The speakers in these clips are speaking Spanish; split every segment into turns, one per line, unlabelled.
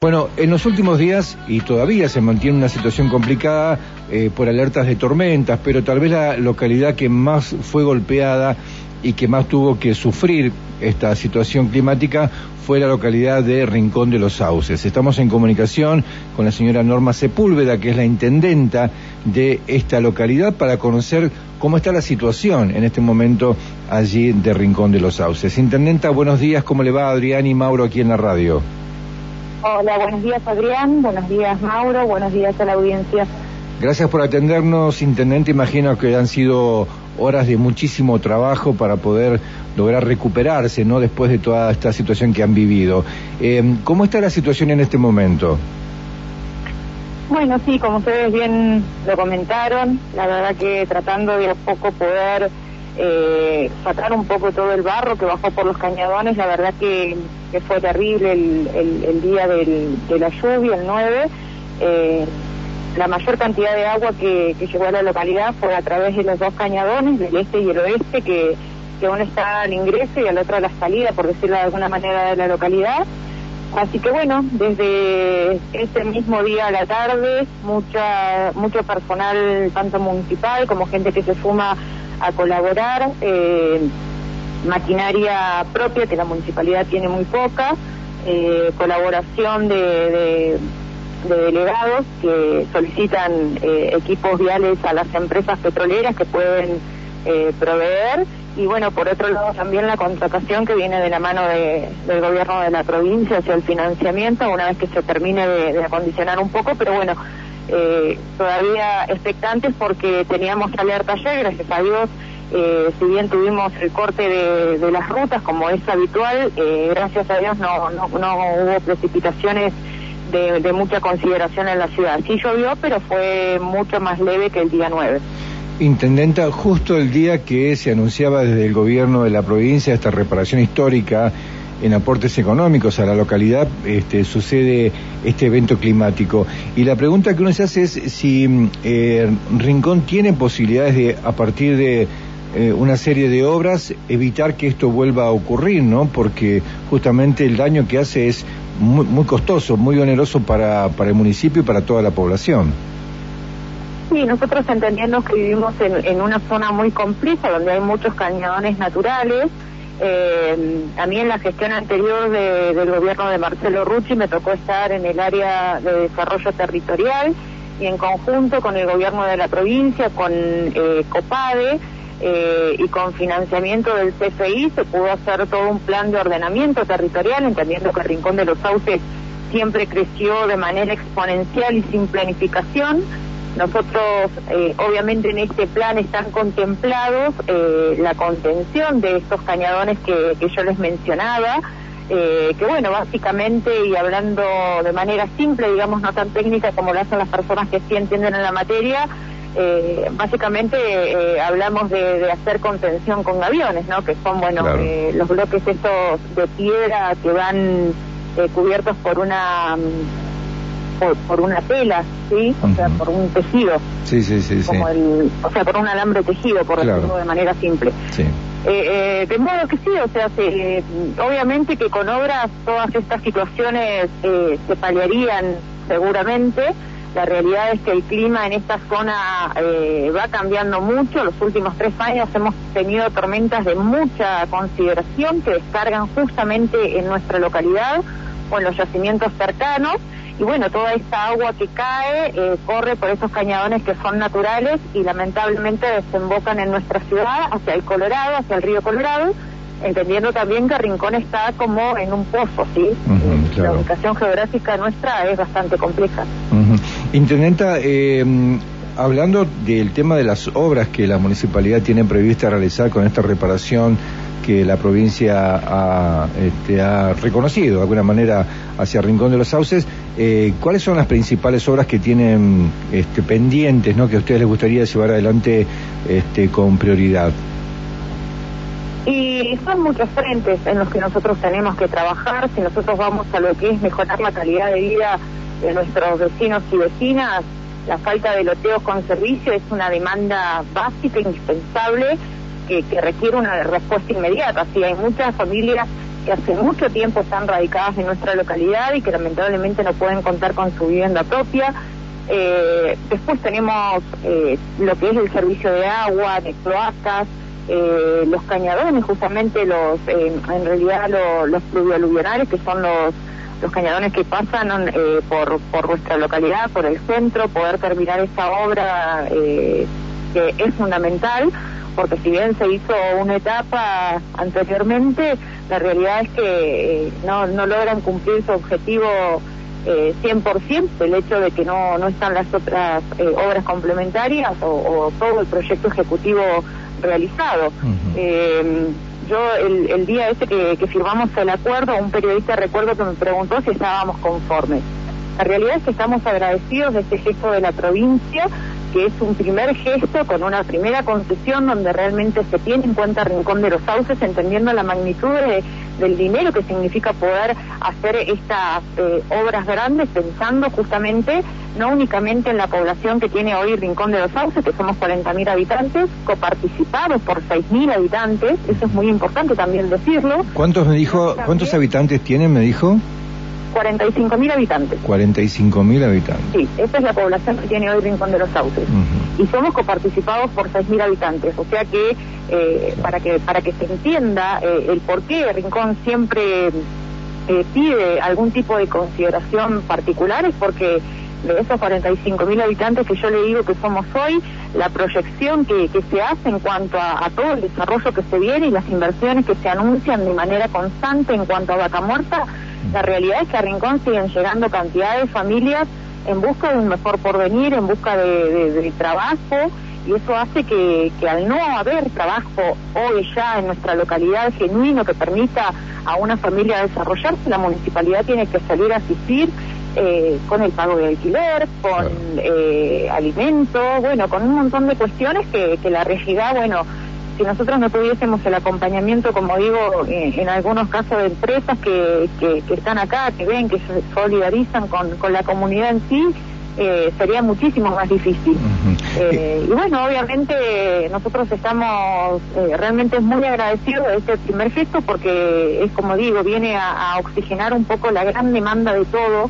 Bueno, en los últimos días, y todavía se mantiene una situación complicada eh, por alertas de tormentas, pero tal vez la localidad que más fue golpeada y que más tuvo que sufrir esta situación climática fue la localidad de Rincón de los Sauces. Estamos en comunicación con la señora Norma Sepúlveda, que es la intendenta de esta localidad, para conocer cómo está la situación en este momento allí de Rincón de los Sauces. Intendenta, buenos días, ¿cómo le va Adrián y Mauro aquí en la radio?
Hola, buenos días Adrián, buenos días Mauro, buenos días a la audiencia.
Gracias por atendernos, Intendente. Imagino que han sido horas de muchísimo trabajo para poder lograr recuperarse, ¿no? Después de toda esta situación que han vivido. Eh, ¿Cómo está la situación en este momento?
Bueno, sí, como ustedes bien lo comentaron, la verdad que tratando de a poco poder eh, sacar un poco todo el barro que bajó por los cañadones. La verdad que, fue terrible el, día de la lluvia, el 9. Eh, la mayor cantidad de agua que, llegó a la localidad fue a través de los dos cañadones, del este y el oeste, que, que uno está al ingreso y al otro a la salida, por decirlo de alguna manera, de la localidad. Así que bueno, desde ese mismo día a la tarde, mucha, mucho personal, tanto municipal como gente que se suma a colaborar, eh, maquinaria propia que la municipalidad tiene muy poca, eh, colaboración de, delegados que solicitan eh, equipos viales a las empresas petroleras que pueden proveer. Y bueno, por otro lado también la contratación que viene de la mano del gobierno de la provincia hacia el financiamiento una vez que se termine de acondicionar un poco, pero bueno, eh, todavía expectantes porque teníamos alerta ayer, gracias a Dios, eh, si bien tuvimos el corte de, las rutas como es habitual, eh, gracias a Dios no, no, hubo precipitaciones de, mucha consideración en la ciudad. Sí llovió, pero fue mucho más leve que el día 9.
Intendenta, justo el día que se anunciaba desde el gobierno de la provincia esta reparación histórica en aportes económicos a la localidad este, sucede este evento climático. Y la pregunta que uno se hace es si eh, Rincón tiene posibilidades de, a partir de eh, una serie de obras, evitar que esto vuelva a ocurrir, ¿no? Porque justamente el daño que hace es muy, muy costoso, muy oneroso para, para el municipio y para toda la población.
Sí, nosotros entendemos que vivimos en, en una zona muy compleja donde hay muchos cañones naturales, eh, a mí en la gestión anterior del gobierno de Marcelo Rucci me tocó estar en el área de desarrollo territorial y en conjunto con el gobierno de la provincia, con eh, COPADE eh, y con financiamiento del CFI se pudo hacer todo un plan de ordenamiento territorial, entendiendo que el Rincón de los Sauces siempre creció de manera exponencial y sin planificación. Nosotros, eh, obviamente, en este plan están contemplados eh, la contención de estos cañadones que, yo les mencionaba, eh, que bueno, básicamente, y hablando de manera simple, digamos, no tan técnica como lo hacen las personas que sí entienden en la materia, básicamente hablamos de, hacer contención con aviones, ¿no? Que son, bueno, los bloques estos de piedra que van cubiertos por una por, una tela, ¿sí? O sea, por un tejido.
Sí, sí, sí.
Como El, o sea, por un alambre tejido, por decirlo de manera simple. Sí. Eh, eh, de modo que sí, o sea, se, obviamente que con obras todas estas situaciones eh, se paliarían seguramente. La realidad es que el clima en esta zona eh, va cambiando mucho. Los últimos tres años hemos tenido tormentas de mucha consideración que descargan justamente en nuestra localidad o en los yacimientos cercanos y bueno, toda esta agua que cae eh, corre por esos cañadones que son naturales y lamentablemente desembocan en nuestra ciudad hacia el Colorado, hacia el río Colorado, entendiendo también que Rincón está como en un pozo, ¿sí? La ubicación geográfica nuestra es bastante compleja.
Intendenta, eh, hablando del tema de las obras que la municipalidad tiene prevista realizar con esta reparación que la provincia ha, este, ha reconocido de alguna manera hacia Rincón de los Sauces, eh, ¿cuáles son las principales obras que tienen este, pendientes, ¿no? que a ustedes les gustaría llevar adelante este, con prioridad?
Y son muchos frentes en los que nosotros tenemos que trabajar. Si nosotros vamos a lo que es mejorar la calidad de vida de nuestros vecinos y vecinas, la falta de loteos con servicio es una demanda básica, indispensable, que, requiere una respuesta inmediata. Sí, hay muchas familias que hace mucho tiempo están radicadas en nuestra localidad y que lamentablemente no pueden contar con su vivienda propia. Eh, después tenemos eh, lo que es el servicio de agua, de cloacas, eh, los cañadones, justamente los, en realidad los pluvialuvionales, que son los los cañadones que pasan por, por nuestra localidad, por el centro, poder terminar esta obra que es fundamental porque si bien se hizo una etapa anteriormente, la realidad es que eh, no, no logran cumplir su objetivo eh, 100%, el hecho de que no, no están las otras eh, obras complementarias o, todo el proyecto ejecutivo realizado. Eh, yo el, el, día ese que, que firmamos el acuerdo, un periodista recuerdo que me preguntó si estábamos conformes. La realidad es que estamos agradecidos de este gesto de la provincia que es un primer gesto con una primera concesión donde realmente se tiene en cuenta Rincón de los Sauces, entendiendo la magnitud del dinero que significa poder hacer estas eh, obras grandes, pensando justamente no únicamente en la población que tiene hoy Rincón de los Sauces, que somos 40.000 habitantes, coparticipados por 6.000 habitantes, eso es muy importante también decirlo.
¿Cuántos me dijo, cuántos habitantes tienen, me dijo?
45.000 habitantes.
45.000 habitantes.
Sí, esa es la población que tiene hoy Rincón de los Sauces. Y somos coparticipados por 6.000 habitantes. O sea que, eh, para que para que se entienda eh, el por qué Rincón siempre eh, pide algún tipo de consideración particular es porque de esos 45.000 habitantes que yo le digo que somos hoy, la proyección que, que se hace en cuanto a, a, todo el desarrollo que se viene y las inversiones que se anuncian de manera constante en cuanto a vaca muerta, la realidad es que a Rincón siguen llegando cantidades de familias en busca de un mejor porvenir, en busca de, trabajo, y eso hace que, al no haber trabajo hoy ya en nuestra localidad genuino que permita a una familia desarrollarse, la municipalidad tiene que salir a asistir eh, con el pago de alquiler, con eh, alimentos, bueno, con un montón de cuestiones que, que la regidad, bueno, si nosotros no tuviésemos el acompañamiento, como digo, eh, en algunos casos de empresas que, que, están acá, que ven, que se solidarizan con, con la comunidad en sí, eh, sería muchísimo más difícil. Eh, y bueno, obviamente nosotros estamos realmente muy agradecidos de este primer gesto porque es como digo, viene a, a, oxigenar un poco la gran demanda de todo,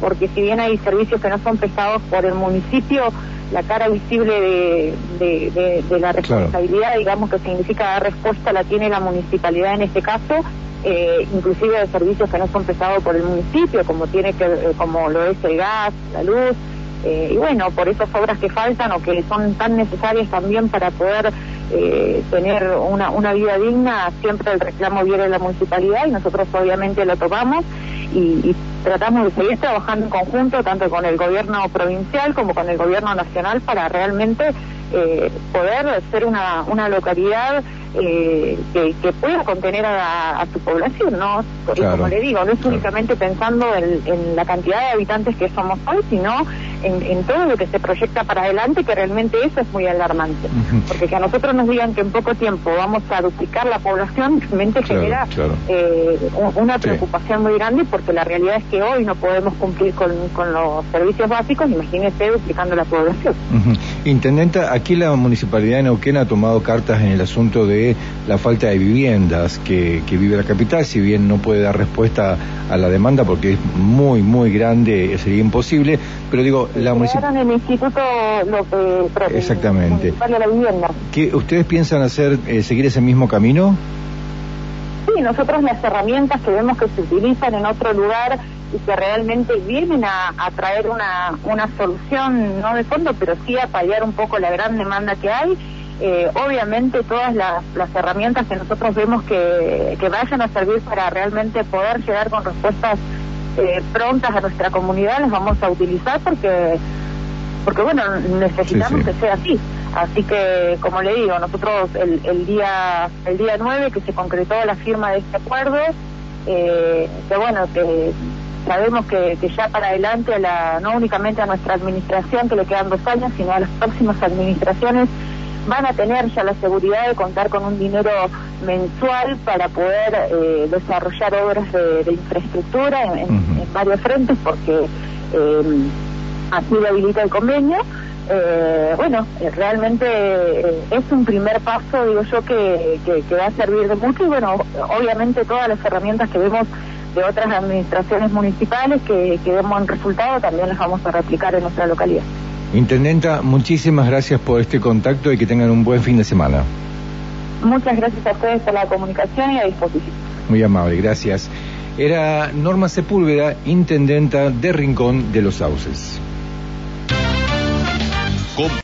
porque si bien hay servicios que no son prestados por el municipio, la cara visible de, de, la responsabilidad, digamos, que significa dar respuesta, la tiene la municipalidad en este caso, eh, inclusive de servicios que no son prestados por el municipio, como tiene que, eh, como lo es el gas, la luz, eh, y bueno, por esas obras que faltan o que son tan necesarias también para poder eh, tener una, una vida digna, siempre el reclamo viene de la municipalidad y nosotros obviamente lo tomamos y, tratamos de seguir trabajando en conjunto tanto con el gobierno provincial como con el gobierno nacional para realmente eh, poder ser una, una localidad eh, que, pueda contener a, su población, ¿no? Como le digo, no es únicamente pensando en, la cantidad de habitantes que somos hoy, sino en, todo lo que se proyecta para adelante, que realmente eso es muy alarmante. Porque que a nosotros nos digan que en poco tiempo vamos a duplicar la población, realmente genera Eh, una preocupación muy grande, porque la realidad es que hoy no podemos cumplir con, los servicios básicos, imagínese duplicando la población.
Intendenta, aquí la Municipalidad de Neuquén ha tomado cartas en el asunto de la falta de viviendas que, vive la capital, si bien no puede dar respuesta a la demanda porque es muy, muy grande, sería imposible, pero digo, la
municipalidad... el Instituto
Exactamente.
de la Vivienda.
¿Qué, ¿Ustedes piensan hacer, eh, seguir ese mismo camino?
Sí, nosotros las herramientas que vemos que se utilizan en otro lugar y que realmente vienen a, a, traer una, una solución, no de fondo, pero sí a paliar un poco la gran demanda que hay, eh, obviamente todas las, herramientas que nosotros vemos que, que, vayan a servir para realmente poder llegar con respuestas eh, prontas a nuestra comunidad las vamos a utilizar porque porque bueno necesitamos que sea así. Así que como le digo nosotros el, el día el día 9 que se concretó la firma de este acuerdo eh, que bueno que sabemos que, que ya para adelante a la, no únicamente a nuestra administración que le quedan dos años sino a las próximas administraciones van a tener ya la seguridad de contar con un dinero mensual para poder eh, desarrollar obras de, infraestructura en, varios frentes porque eh, así lo habilita el convenio. eh, bueno, eh, realmente eh, es un primer paso, digo yo, que, que, va a servir de mucho y bueno, obviamente todas las herramientas que vemos de otras administraciones municipales que, que vemos en resultado también las vamos a replicar en nuestra localidad.
Intendenta, muchísimas gracias por este contacto y que tengan un buen fin de semana.
Muchas gracias a ustedes por la comunicación y a disposición.
Muy amable, gracias. Era Norma Sepúlveda, intendenta de Rincón de los Sauces.